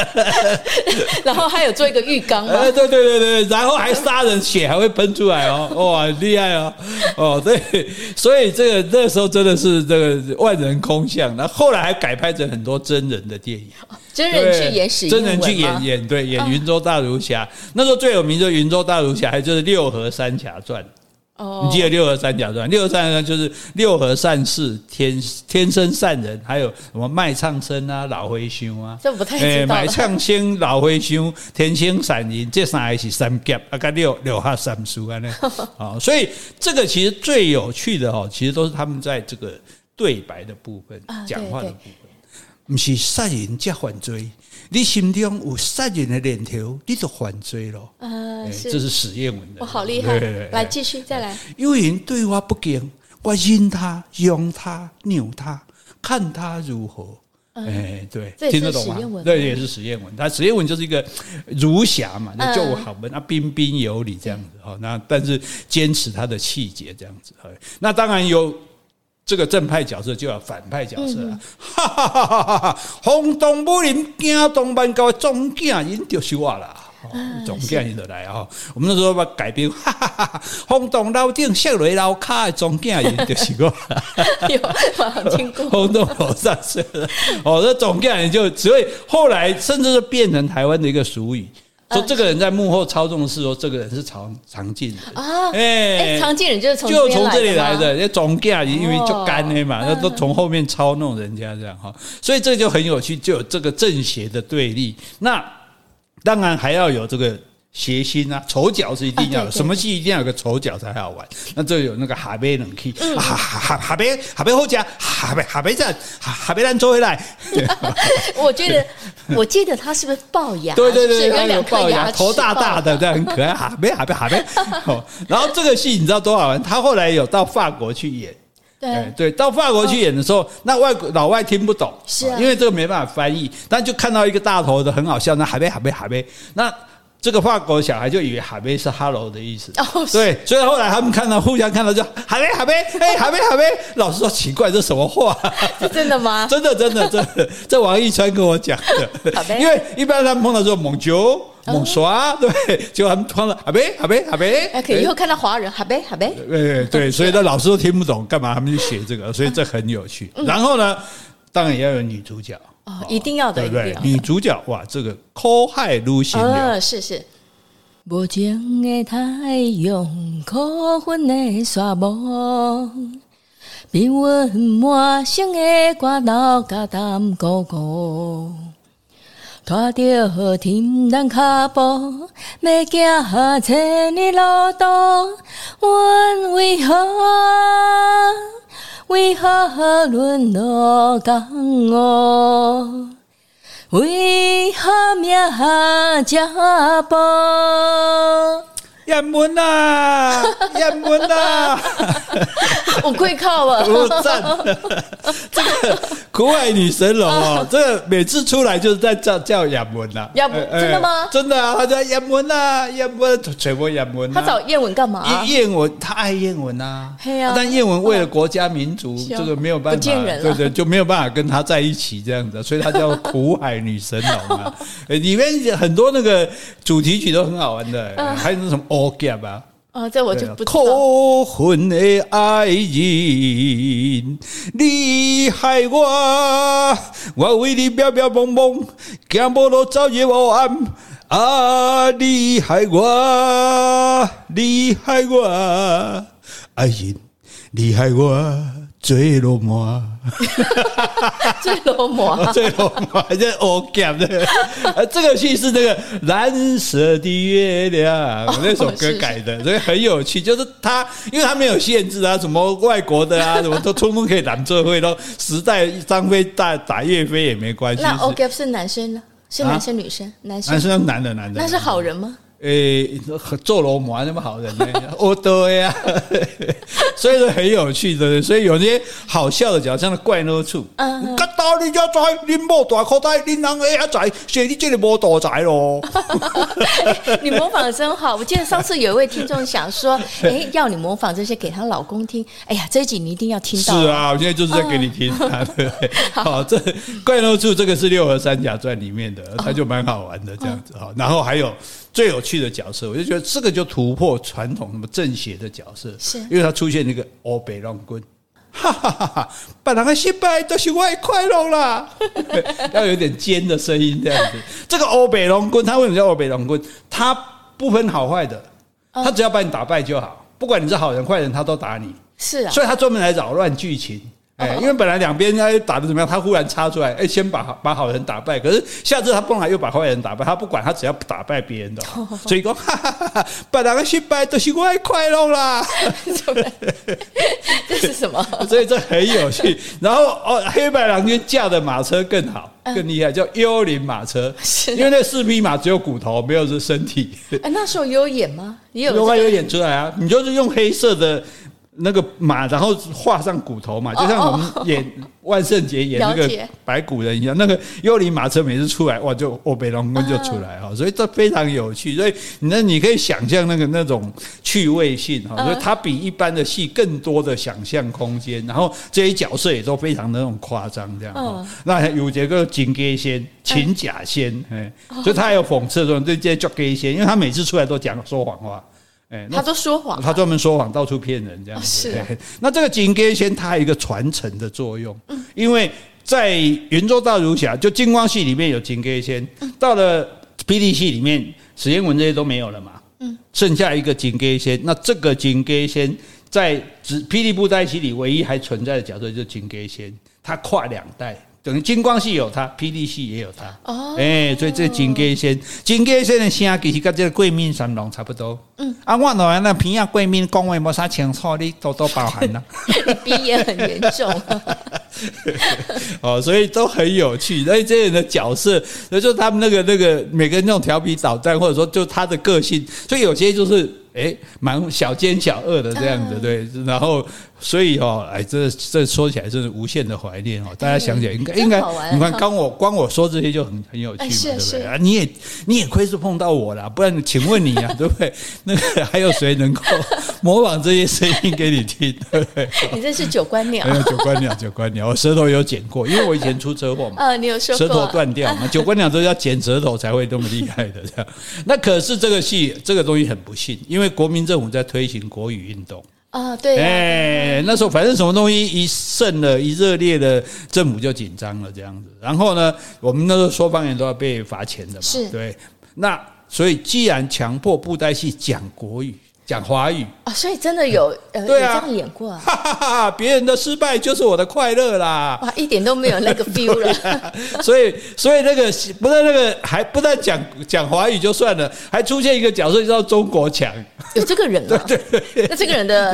然后还有做一个浴缸吗？
对对对对，然后还杀人，血还会喷出来哦，哇，厉害哦，哦对，所以这个那时候真的是这个万人空巷。那后，后来还改拍成很多真人的电影，
真人去演史，
真人去演演对演云州大儒侠。那时候最有名的云州大儒侠，还就是六合三侠传。哦，你记得六合三侠传？六合三角就是六合善事、天天生善人，还有什么卖唱生啊、老和尚啊，
这不太知道。
卖唱生、老和尚、天生善人，这三个是三甲啊，跟六六合三书啊，那 所以这个其实最有趣的哦，其实都是他们在这个对白的部分、讲话的部分，不是善人即犯罪。你心中有杀人的念头，你就犯罪了。呃，这是史艳文的。
我好厉害！来继续再来。
有人对我不敬，我任他、用他、扭他，看他如何。哎，对，听得懂吗？对，也是史艳文。他史艳文就是一个儒侠嘛，那就好文那，彬彬有礼这样子哈。那但是坚持他的气节这样子。那当然有。这个正派角色就要反派角色了，哈哈哈哈哈！轰动武林，惊动万教，总惊人就是我啦，总惊人就来啊！我们那时候把改编，哈哈哈哈！轰动楼顶，射雷楼卡，总惊人就是我。
有，我听过。
轰动楼上是，哦，这总惊人就，所以后来甚至是变成台湾的一个俗语。说这个人在幕后操纵的是说，这个人是常常进人啊，哎，
常进人就是从
就从这里来的，那总干因为就干的嘛，那都从后面操弄人家这样哈，所以这就很有趣，就有这个正邪的对立。那当然还要有这个。谐星啊，丑角是一定要有，什么戏一定要有个丑角才好玩。那这有那个哈贝冷气，哈哈哈贝哈贝后加哈贝哈贝在哈贝兰做回来。
我觉得，我记得他是不是龅牙？
对对对，他有龅牙，头大大的，这样很可爱。哈贝哈贝哈贝。然后这个戏你知道多好玩？他后来有到法国去演，
对
对，到法国去演的时候，那外国老外听不懂，
是啊，
因为这个没办法翻译，但就看到一个大头的很好笑，那海贝海贝海贝，那这个法国小孩就以为海贝是 hello 的意思，哦，对，所以后来他们看到互相看到就海贝海贝，哎，海贝海贝，老师说奇怪，这什么话？
是真的吗？
真的真的真的，这王一川跟我讲的，因为一般他们碰到说蒙九。猛刷，对，结果他们碰了，阿贝阿贝阿贝，
可以以后看到华人，哈贝哈贝，
对对，所以那老师都听不懂，干嘛他们就写这个？所以这很有趣。然后呢，当然也要有女主角
哦，一定要的，
对不对？女主角哇，这个苦海女神了，
是是。无情的太阳，苦恨的沙漠，比阮满身的瓜老嘎淡哥哥。拖着沉重脚步，要行千里路途，阮为何为何沦落江湖？为何命这薄？
叶问呐，叶问呐，
我跪靠了，
我赞。这个苦海女神龙哦，这个每次出来就是在叫叫叶问呐。
叶问真的吗？
真的啊，他叫叶问呐，叶问全部叶问。
他找燕文干嘛？
燕文他爱叶问啊，但燕文为了国家民族，这个没有办法，对对，就没有办法跟他在一起这样子，所以他叫苦海女神龙啊。里面很多那个主题曲都很好玩的，还有那什么。哦，夹吧！
哦，这我就不知道。
苦恨的爱人，你害我，我为你飘飘茫茫，行无路，走夜无暗。啊，你害我，你害我，爱人，你害我。最罗马，
最罗马，
最罗马，这 O gap 的，这个戏是那个蓝色的月亮那首歌改的，所以很有趣。就是他，因为他没有限制啊，什么外国的啊，什么都通通可以揽这会都时代张飞打打岳飞也没关系。
那 O Gap 是男生呢？是男生女生？男生？
男生男的男的。
那是好人吗？
诶，做罗马那么好人呢？哦，对呀，所以说很有趣的，所以有些好笑的角色，像怪那处，嗯，嘎到你家仔，你莫大口袋，你啷个呀仔，所以你这里莫大仔咯。
你模仿的真好，我记得上次有一位听众想说，哎，要你模仿这些给她老公听，哎呀，这一集你一定要听到。
是啊，我现在就是在给你听，对不对？好，这怪那处这个是《六合三甲传》里面的，它就蛮好玩的这样子哈。然后还有。最有趣的角色，我就觉得这个就突破传统什么正邪的角色，是因为他出现那个欧北龙棍，哈哈哈哈！把两个失败都是外快乐啦，要有点尖的声音这样子。这个欧北龙棍，他为什么叫欧北龙棍？他不分好坏的，他只要把你打败就好，不管你是好人坏人，他都打你。是啊，所以他专门来扰乱剧情。哎，因为本来两边要打的怎么样，他忽然插出来，哎，先把把好人打败，可是下次他碰来又把坏人打败，他不管，他只要打败别人的，所以说，哈哈哈哈，把两个失败都是我快乐啦。
这是什么？
所以这很有趣。然后哦，黑白郎君驾的马车更好，更厉害，叫幽灵马车，因为那四匹马只有骨头，没有是身体。
哎，那时候有演吗？有，
有啊，有演出来啊。你就是用黑色的。那个马，然后画上骨头嘛，就像我们演万圣节演那个白骨人一样。那个幽灵马车每次出来，哇，就欧北龙宫就出来哈，所以这非常有趣。所以那你可以想象那个那种趣味性哈，所以它比一般的戏更多的想象空间。然后这些角色也都非常的那种夸张这样哈。那有这个金戈仙、秦假仙，哎，所以他还有讽刺这种这些叫戈仙，因为他每次出来都讲说谎话。
哎，他都说谎，
他专门说谎，到处骗人这样子。是、啊，那这个金戈仙它有一个传承的作用，嗯、因为在云州大儒侠就金光系里面有金戈仙，嗯、到了霹雳系里面史艳文这些都没有了嘛，嗯，剩下一个金戈仙，那这个金戈仙在只霹雳布袋戏里唯一还存在的角色就是金戈仙，他跨两代。等于金光戏有他，霹雳戏也有他。哦，哎，所以这金戈仙，金戈仙的声其实跟这个桂命三郎差不多。嗯，啊，我那那平亚桂命讲话没啥清楚，你多多包涵呐。
鼻炎很严重。
哦，所以都很有趣。所以这些人的角色，所以就他们那个那个每个人那种调皮捣蛋，或者说就他的个性，所以有些就是。哎，蛮小奸小恶的这样子，对，然后所以哦，哎，这这说起来真是无限的怀念哦。大家想起来应该应该，你看刚我光我说这些就很很有趣嘛，对不对啊？你也你也亏是碰到我了，不然请问你啊，对不对？那个还有谁能够模仿这些声音给你听？对不对？
你这是九官鸟，
九官鸟，九官鸟，我舌头有剪过，因为我以前出车祸嘛，
啊，你有说，
舌头断掉嘛？九官鸟都要剪舌头才会这么厉害的这样。那可是这个戏这个东西很不幸，因为国民政府在推行国语运动。
啊，对，
哎，那时候反正什么东西一盛了，一热烈的，政府就紧张了这样子。然后呢，我们那时候说方言都要被罚钱的嘛，
是
对。那所以既然强迫布袋戏讲国语。讲华语
啊，所以真的有呃，对啊，这样演过啊，
哈 哈哈！别人的失败就是我的快乐啦，
哇，一点都没有那个 feel 了。
所以，所以那个不但那个还不但讲讲华语就算了，还出现一个角色叫中国强，
有这个人啊？对对对。那这个人的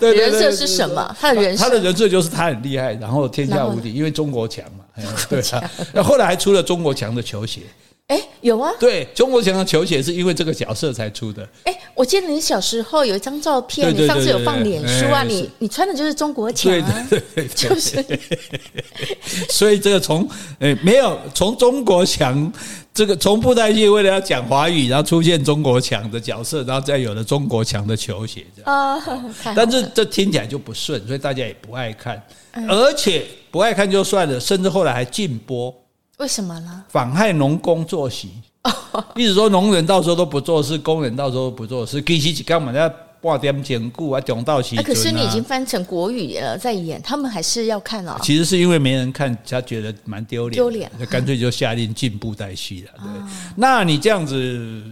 那个人设是什么？他的人设，
他的人设就是他很厉害，然后天下无敌，因为中国强嘛。对啊，那后来还出了中国强的球鞋。
哎，有啊！
对，中国强的球鞋是因为这个角色才出的。
哎，我记得你小时候有一张照片，你上次有放脸书啊，你你穿的就是中国强啊，对对对，就是。
所以这个从哎没有从中国强这个从布袋戏为了要讲华语，然后出现中国强的角色，然后再有了中国强的球鞋这样啊。但是这听起来就不顺，所以大家也不爱看，而且不爱看就算了，甚至后来还禁播。
为什么呢？
妨害农工作息，意思说农人到时候都不做事，工人到时候都不做事，其实是干嘛要半点兼顾啊，中到期。
可是你已经翻成国语了，在演，他们还是要看啊。
其实是因为没人看，他觉得蛮丢脸，丢脸，就干脆就下令进布袋戏了。对，那你这样子，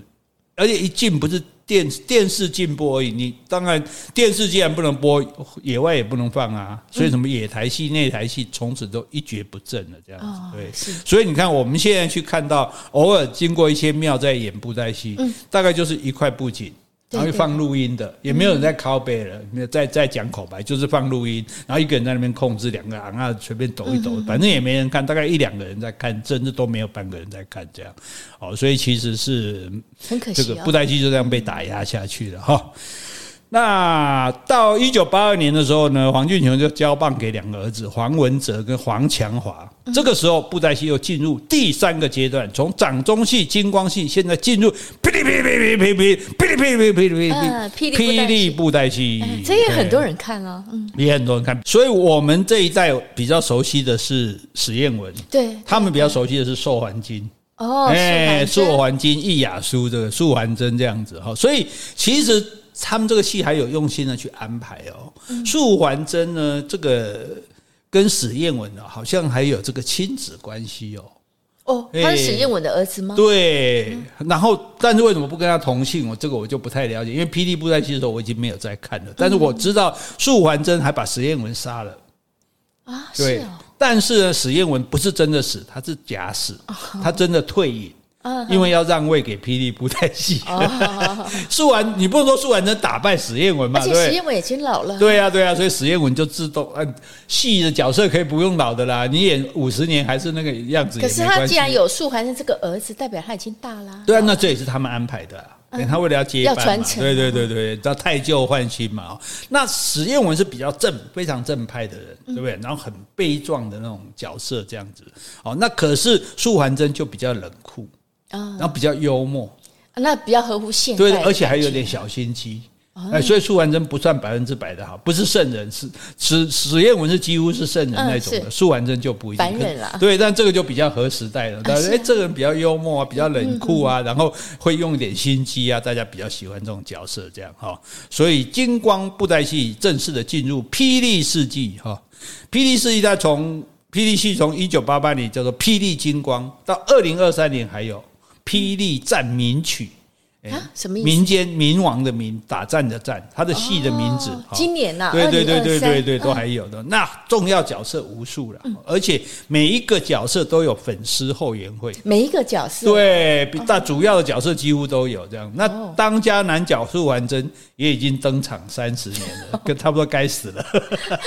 而且一进不是。电电视禁播而已，你当然电视既然不能播，野外也不能放啊，所以什么野台戏、内台戏从此都一蹶不振了，这样子。对，所以你看我们现在去看到，偶尔经过一些庙在演布袋戏，大概就是一块布景。然后放录音的，也没有人在拷贝了，没有在在讲口白，就是放录音，然后一个人在那边控制两个人啊，随便抖一抖，反正也没人看，大概一两个人在看，甚至都没有半个人在看这样。哦，所以其实是很可惜，这个布袋戏就这样被打压下去了哈。那到一九八二年的时候呢，黄俊雄就交棒给两个儿子黄文哲跟黄强华。这个时候，布袋戏又进入第三个阶段，从掌中戏、金光戏，现在进入霹雳霹雳霹雳霹雳霹雳霹雳霹雳霹雳霹雳布袋戏。
这也很多人看啊，嗯，
也很多人看。所以我们这一代比较熟悉的是史艳文，
对
他们比较熟悉的是寿环金。
哦，哎，
素环金、易雅书这个素还真这样子哈。所以其实。他们这个戏还有用心的去安排哦。素还真呢，这个跟史艳文呢，好像还有这个亲子关系哦。
哦，他是史艳文的儿子吗？
对。然后，但是为什么不跟他同姓？我这个我就不太了解。因为《霹雳布袋戏》的时候我已经没有再看了，但是我知道素还真还把史艳文杀了
啊。对。
但是呢，史艳文不是真的死，他是假死，他真的退隐。因为要让位给霹雳布袋戏，素还你不能说素还真打败史艳文嘛？
而且史艳文已经老了。
对呀，对呀，所以史艳文就自动嗯，戏的角色可以不用老的啦，你演五十年还是那个样子。
可是他既然有素还真这个儿子，代表他已经大啦。
对啊，那这也是他们安排的，他为了要接班嘛，对对对对，叫太旧换新嘛。那史艳文是比较正，非常正派的人，对不对？然后很悲壮的那种角色这样子。哦，那可是素还真就比较冷酷。啊，然后比较幽默，
那比较合乎现代，
对，而且还有点小心机，哎，所以素还真不算百分之百的好，不是圣人，是史史艳文是几乎是圣人那种的，素还真就不一定，
凡人啦，
对，但这个就比较合时代了，但是哎，这个人比较幽默啊，比较冷酷啊，然后会用一点心机啊，大家比较喜欢这种角色，这样哈，所以金光布袋戏正式的进入霹雳世纪哈，霹雳世纪它从霹雳戏从一九八八年叫做霹雳金光，到二零二三年还有。霹雳战民曲，
啊，什么意思？
民间民王的民，打战的战，他的戏的名字。
今年呐，
对对对对对对，都还有的。那重要角色无数了，而且每一个角色都有粉丝后援会。
每一个角色，
对，比大主要的角色几乎都有这样。那当家男角素还真也已经登场三十年了，跟差不多该死了。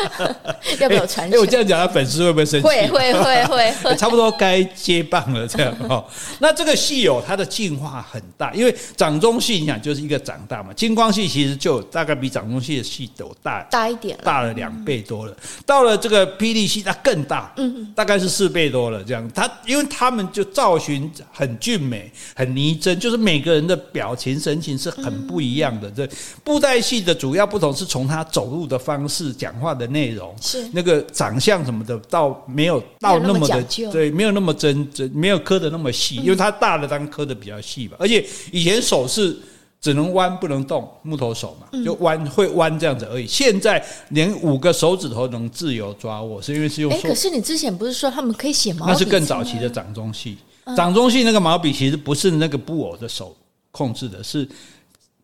要不要传？
哎，我这样讲，他粉丝会不会生气？
会会会会，
差不多该接棒了这样哈。那这个戏有它的进化很大，因为掌中戏你想就是一个长大嘛，金光戏其实就大概比掌中戏的戏都大
大一点，
大了两倍多了。到了这个霹雳戏，它更大，嗯，大概是四倍多了。这样，它因为他们就造型很俊美，很拟真，就是每个人的表情神情是很不一样的。这布袋戏的主要不同是从他走路的方式、讲话的内容，是那个长相什么的，倒没有到那么的对，没有那么真真，没有刻的那么细，因为它大的当然刻的比较细吧。而且以前手是只能弯不能动，木头手嘛，就弯会弯这样子而已。现在连五个手指头能自由抓握，是因为是用。哎，
可是你之前不是说他们可以写毛笔？
那是更早期的掌中戏，掌中戏那个毛笔其实不是那个布偶的手控制的，是。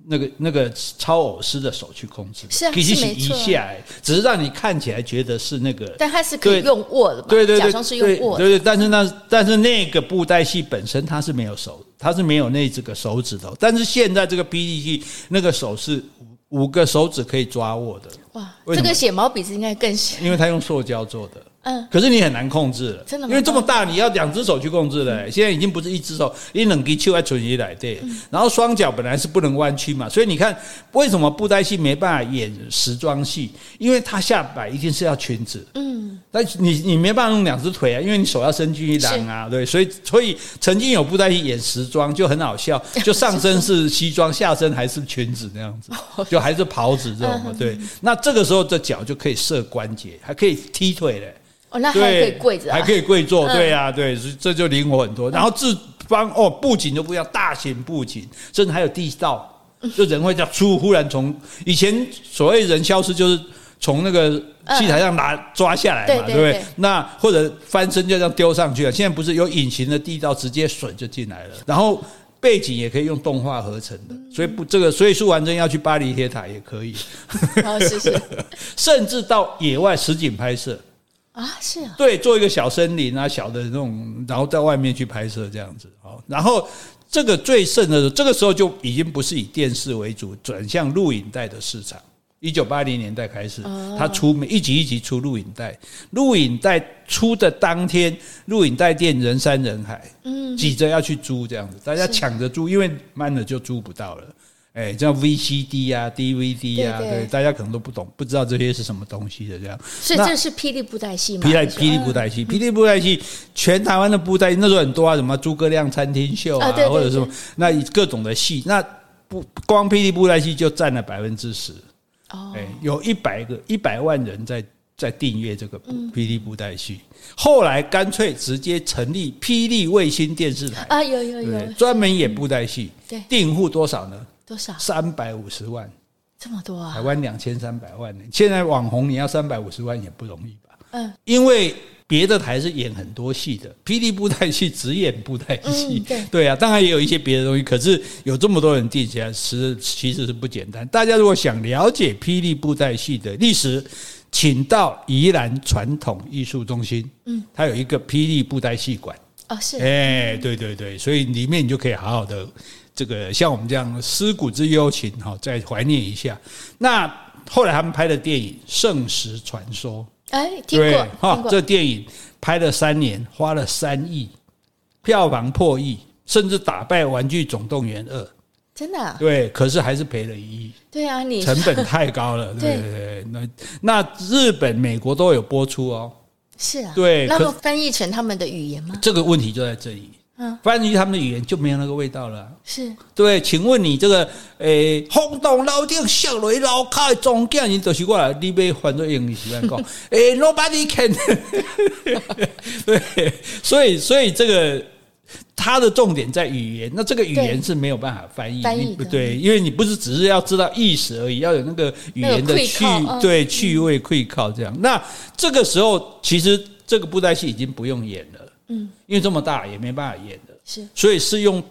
那个那个超偶师的手去控制，
是啊，是没错，
只是让你看起来觉得是那个，
但它是可以用握的嘛，
对对对，
假装是用握的，
对对，但是那但是那个布袋戏本身它是没有手，它是没有那这个手指头，但是现在这个 PDT 那个手是五五个手指可以抓握的，
哇，这个写毛笔字应该更写，
因为它用塑胶做的。嗯，可是你很难控制了，真的，因为这么大，你要两只手去控制了。嗯、现在已经不是一只手，一两只手在存起来，对。嗯、然后双脚本来是不能弯曲嘛，所以你看为什么布袋戏没办法演时装戏？因为它下摆一定是要裙子。嗯，但你你没办法用两只腿啊，因为你手要伸进去挡啊，是对。所以所以曾经有布袋戏演时装就很好笑，就上身是西装，下身还是裙子那样子，就还是袍子这种嘛。对，那这个时候这脚就可以设关节，还可以踢腿嘞。
哦，那还可以跪着，
还可以跪坐，对呀，对，这就灵活很多。然后自方哦，布景都不一样，大型布景，甚至还有地道，就人会这样出，忽然从以前所谓人消失，就是从那个戏台上拿抓下来嘛，对不对？那或者翻身就这样丢上去了。现在不是有隐形的地道，直接水就进来了。然后背景也可以用动画合成的，所以不这个，所以素还真要去巴黎铁塔也可以。
好，谢谢。
甚至到野外实景拍摄。
啊，是啊，
对，做一个小森林啊，小的那种，然后在外面去拍摄这样子，好，然后这个最盛的时候，这个时候就已经不是以电视为主，转向录影带的市场。一九八零年代开始，他出每一集一集出录影带，录影带出的当天，录影带店人山人海，嗯，挤着要去租这样子，大家抢着租，因为慢了就租不到了。哎，叫 VCD 啊，DVD 啊，对，大家可能都不懂，不知道这些是什么东西的这样。
所以这是霹雳布袋戏吗？
霹雳霹雳布袋戏，霹雳布袋戏，全台湾的布袋戏那时候很多啊，什么诸葛亮餐厅秀啊，或者什么那各种的戏，那不光霹雳布袋戏就占了百分之十。哦，哎，有一百个一百万人在在订阅这个霹雳布袋戏，后来干脆直接成立霹雳卫星电视台。
啊，有有有，
专门演布袋戏，对，订户多少呢？
多少？
三百五十万，
这么多啊！
台湾两千三百万呢。现在网红你要三百五十万也不容易吧？嗯，因为别的台是演很多戏的，霹雳布袋戏只演布袋戏。对对啊，当然也有一些别的东西，可是有这么多人订起来，是其实是不简单。大家如果想了解霹雳布袋戏的历史，请到宜兰传统艺术中心，嗯，它有一个霹雳布袋戏馆。
哦，是，
哎，对对对，所以里面你就可以好好的。这个像我们这样思古之幽情哈，再怀念一下。那后来他们拍的电影《圣石传说》，
哎，听过哈？
这电影拍了三年，花了三亿，票房破亿，甚至打败《玩具总动员二》。
真的？
对，可是还是赔了一亿。
对啊，你
成本太高了。对 对对，那那日本、美国都有播出哦。
是啊。
对。
那么翻译成他们的语言吗？
这个问题就在这里。嗯，翻译他们的语言就没有那个味道了，啊。
是
对，请问你这个诶，轰动楼顶小雷楼卡的中间，你都是过来，你被翻作英语习惯 讲，诶，nobody can。对，所以所以这个它的重点在语言，那这个语言是没有办法翻译，翻译不对，因为你不是只是要知道意思而已，要有那个语言的趣，对趣味可以靠这样。那这个时候，其实这个布袋戏已经不用演了。嗯，因为这么大也没办法演的，是，所以是用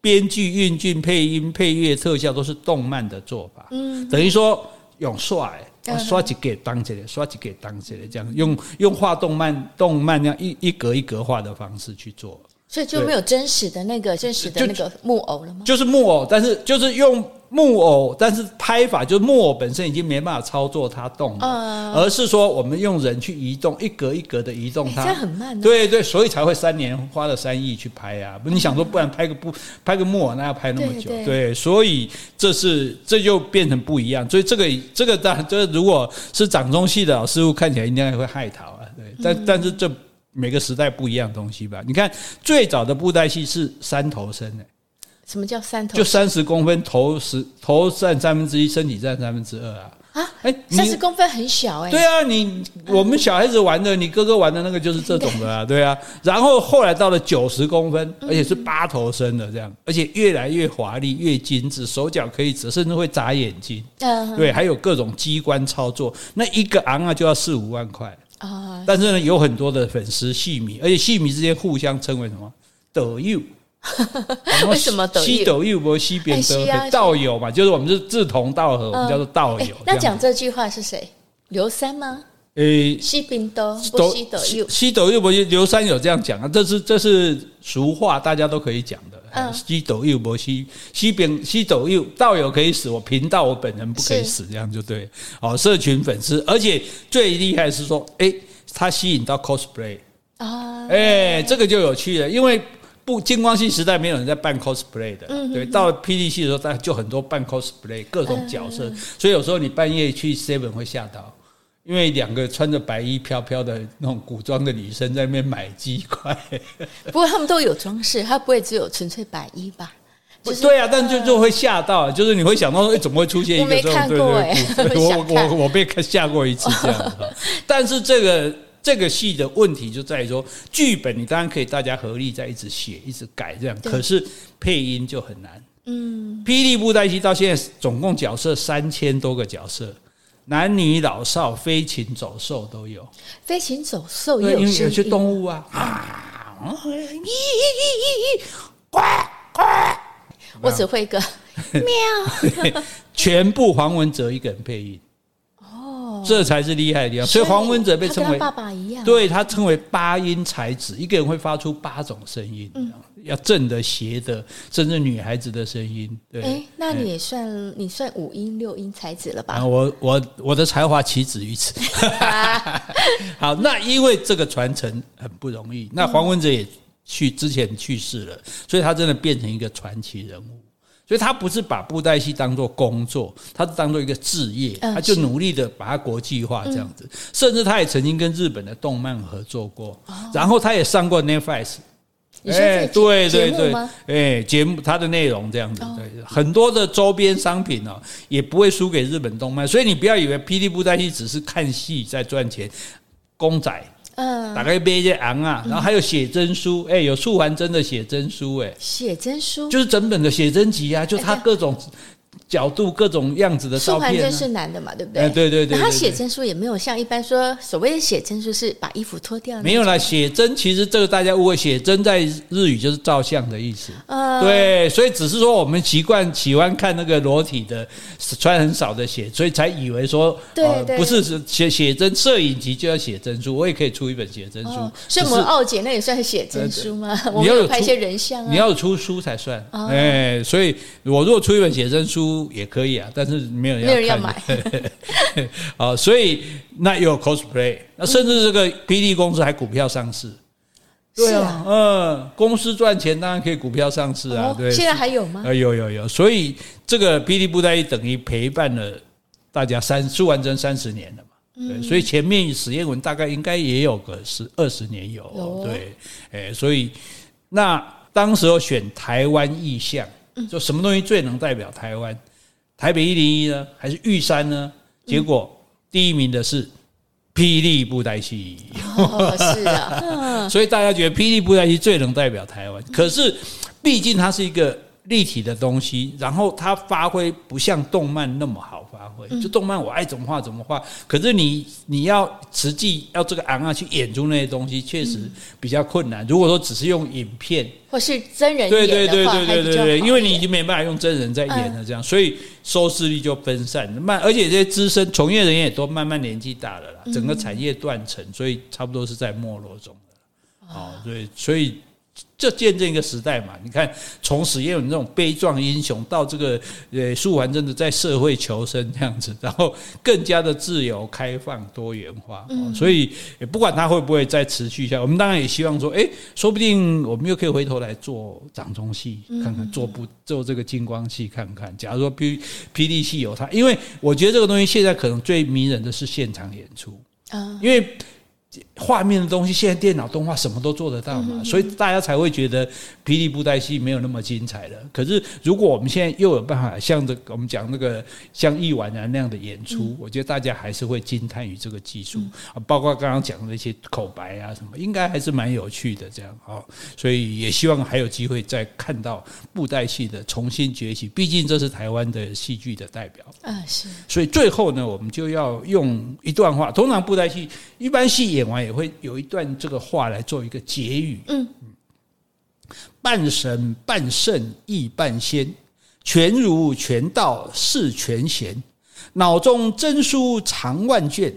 编剧、运镜、配音、配乐、特效都是动漫的做法。嗯，等于说用刷，刷几给当起来，刷几给当起来，这样用用画动漫、动漫那样一一格一格画的方式去做。
所以就没有真实的那个真实的那个木偶了吗？
就是木偶，但是就是用。木偶，但是拍法就是木偶本身已经没办法操作它动了，呃、而是说我们用人去移动，一格一格的移动它，
欸、这很慢、啊。
对对，所以才会三年花了三亿去拍啊！你想说，不然拍个不拍个木偶，那要拍那么久？对，对，对，所以这是这就变成不一样。所以这个这个当这如果是掌中戏的老师傅看起来应该会害逃啊。对，但、嗯、但是这每个时代不一样的东西吧？你看最早的布袋戏是三头身的。
什么叫三头？
就三十公分，头十头占三分之一，身体占三分之二啊！
啊，哎，三十公分很小哎。
对啊，你我们小孩子玩的，你哥哥玩的那个就是这种的啊，对啊。然后后来到了九十公分，而且是八头身的这样，而且越来越华丽，越精致，手脚可以折，甚至会眨眼睛。嗯，对，还有各种机关操作，那一个昂啊就要四五万块啊。但是呢，有很多的粉丝戏迷，而且戏迷之间互相称为什么抖友。
为什么抖？
西抖又不西边的道友嘛，就是我们是志同道合，我们叫做道友。
那讲这句话是谁？刘三吗？
诶，
西边的不西抖又，
西抖又不刘三有这样讲啊？这是这是俗话，大家都可以讲的。西抖又不西西边西抖又道友可以死，我频道我本人不可以死，这样就对。哦，社群粉丝，而且最厉害是说，诶，他吸引到 cosplay 啊，诶，这个就有趣了，因为。不，金光戏时代没有人在扮 cosplay 的，嗯、对，到了霹雳戏的时候，大家就很多扮 cosplay 各种角色，嗯、所以有时候你半夜去 seven 会吓到，因为两个穿着白衣飘飘的那种古装的女生在那边买鸡块。
不过他们都有装饰，他不会只有纯粹白衣吧？
就是、对啊，但就就会吓到，就是你会想到说，哎，怎么会出现一个这种？我没看过哎，我我我被吓过一次 这样，但是这个。这个戏的问题就在于说，剧本你当然可以大家合力在一直写、一直改这样，可是配音就很难。嗯，霹雳布袋戏到现在总共角色三千多个角色，男女老少、飞禽走兽都有。
飞禽走兽也有，因为
有些动物啊，啊，咦咦
呱呱，我只会一个喵，
全部黄文哲一个人配音。这才是厉害的地方，所以黄文哲被称为
爸爸一样，
对他称为八音才子，一个人会发出八种声音，嗯，要正的、邪的，甚至女孩子的声音。对，哎，
那你也算你算五音六音才子了吧？
啊，我我我的才华岂止于此。好，那因为这个传承很不容易，那黄文哲也去之前去世了，所以他真的变成一个传奇人物。所以他不是把布袋戏当做工作，他是当做一个职业，他就努力的把它国际化这样子。甚至他也曾经跟日本的动漫合作过，然后他也上过 Netflix。哎，对对对，哎，节目它的内容这样子，对，很多的周边商品哦，也不会输给日本动漫。所以你不要以为霹雳布袋戏只是看戏在赚钱，公仔。嗯，大概背一些昂啊，然后还有写真书，哎，有素还真的写真书，哎，
写真书
就是整本的写真集啊，就它各种。角度各种样子的照片，
素还真是男的嘛，对不对？
对对对，对。
他写真书也没有像一般说所谓的写真书是把衣服脱掉。
没有啦，写真其实这个大家误会，写真在日语就是照相的意思。呃，对，所以只是说我们习惯喜欢看那个裸体的，穿很少的写，所以才以为说，对对，不是写写真摄影集就要写真书，我也可以出一本写真书。
所以我们奥姐那也算是写真书吗？你要有拍一些人像，
你要出书才算。哎，所以我如果出一本写真书。也可以啊，但是没有人要，没有人要买。好，所以那有 cosplay，那甚至这个 BD 公司还股票上市。对啊，嗯，公司赚钱当然可以股票上市啊。对，
现在还有吗？
啊有有有，所以这个 BD 布袋等于陪伴了大家三素还真三十年了嘛。对，所以前面史艳文大概应该也有个十二十年有。对，哎，所以那当时候选台湾意象，就什么东西最能代表台湾？台北一零一呢，还是玉山呢？结果第一名的是霹雳布袋戏。
哦，是啊，
所以大家觉得霹雳布袋戏最能代表台湾。可是，毕竟它是一个立体的东西，然后它发挥不像动漫那么好发挥。就动漫我爱怎么画怎么画，可是你你要实际要这个昂啊去演出那些东西，确实比较困难。如果说只是用影片
或是真人演
对对对对对对对，因为你已经没办法用真人在演了，这样，所以收视率就分散。慢，而且这些资深从业人员也都慢慢年纪大了啦，整个产业断层，所以差不多是在没落中的。哦，对，所以这见证一个时代嘛？你看，从史艳文这种悲壮英雄，到这个呃素还真的在社会求生这样子，然后更加的自由、开放、多元化。嗯、所以也不管他会不会再持续下去，我们当然也希望说，哎，说不定我们又可以回头来做掌中戏，看看做不做这个金光戏，看看。假如说霹霹雳戏有他，因为我觉得这个东西现在可能最迷人的是现场演出啊，因为。画面的东西，现在电脑动画什么都做得到嘛，所以大家才会觉得霹雳布袋戏没有那么精彩了。可是如果我们现在又有办法像这我们讲那个像易婉然那样的演出，我觉得大家还是会惊叹于这个技术啊，包括刚刚讲的那些口白啊什么，应该还是蛮有趣的。这样啊，所以也希望还有机会再看到布袋戏的重新崛起。毕竟这是台湾的戏剧的代表啊，是。所以最后呢，我们就要用一段话，通常布袋戏一般戏演完也会有一段这个话来做一个结语。嗯，半神半圣亦半仙，全儒全道是全贤，脑中真书藏万卷，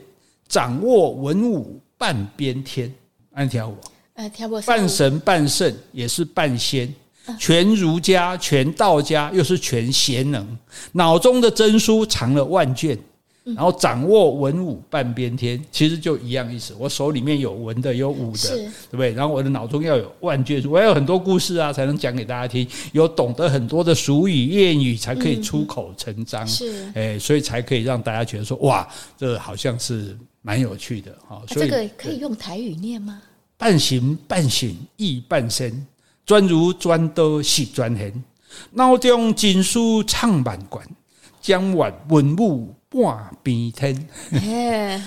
掌握文武半边天。安条我，呃，条我半神半圣也是半仙，全儒家全道家又是全贤能，脑中的真书藏了万卷。然后掌握文武半边天，其实就一样意思。我手里面有文的，有武的，是对不对？然后我的脑中要有万卷书，我要有很多故事啊，才能讲给大家听。有懂得很多的俗语谚语，才可以出口成章。是，哎，所以才可以让大家觉得说，哇，这好像是蛮有趣的哈。所以这个
可以用台语念吗？
半形半醒亦半生，专如专道是专贤，脑中真书唱万卷，将玩文武。半边天，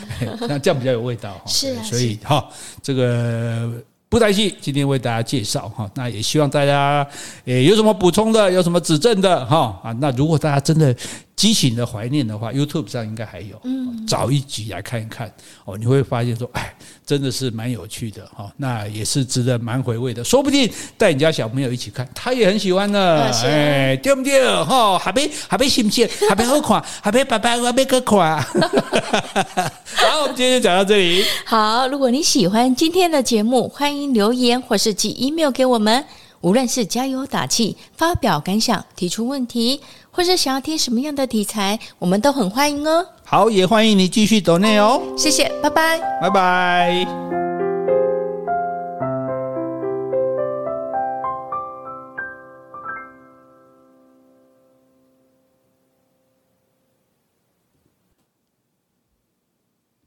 那这样比较有味道哈。是啊，所以哈，这个布袋戏今天为大家介绍哈，那也希望大家诶有什么补充的，有什么指正的哈啊，那如果大家真的。激情的怀念的话，YouTube 上应该还有，嗯，找一集来看一看哦，你会发现说，哎，真的是蛮有趣的哈，那也是值得蛮回味的，说不定带你家小朋友一起看，他也很喜欢呢，哎，对不对？哈，还没还没新鲜，还没好看，还没拜拜，还没个看。好，我们今天就讲到这里。
好，如果你喜欢今天的节目，欢迎留言或是寄 email 给我们。无论是加油打气、发表感想、提出问题，或是想要听什么样的题材，我们都很欢迎哦。
好，也欢迎你继续走内哦。
谢谢，拜拜，
拜拜。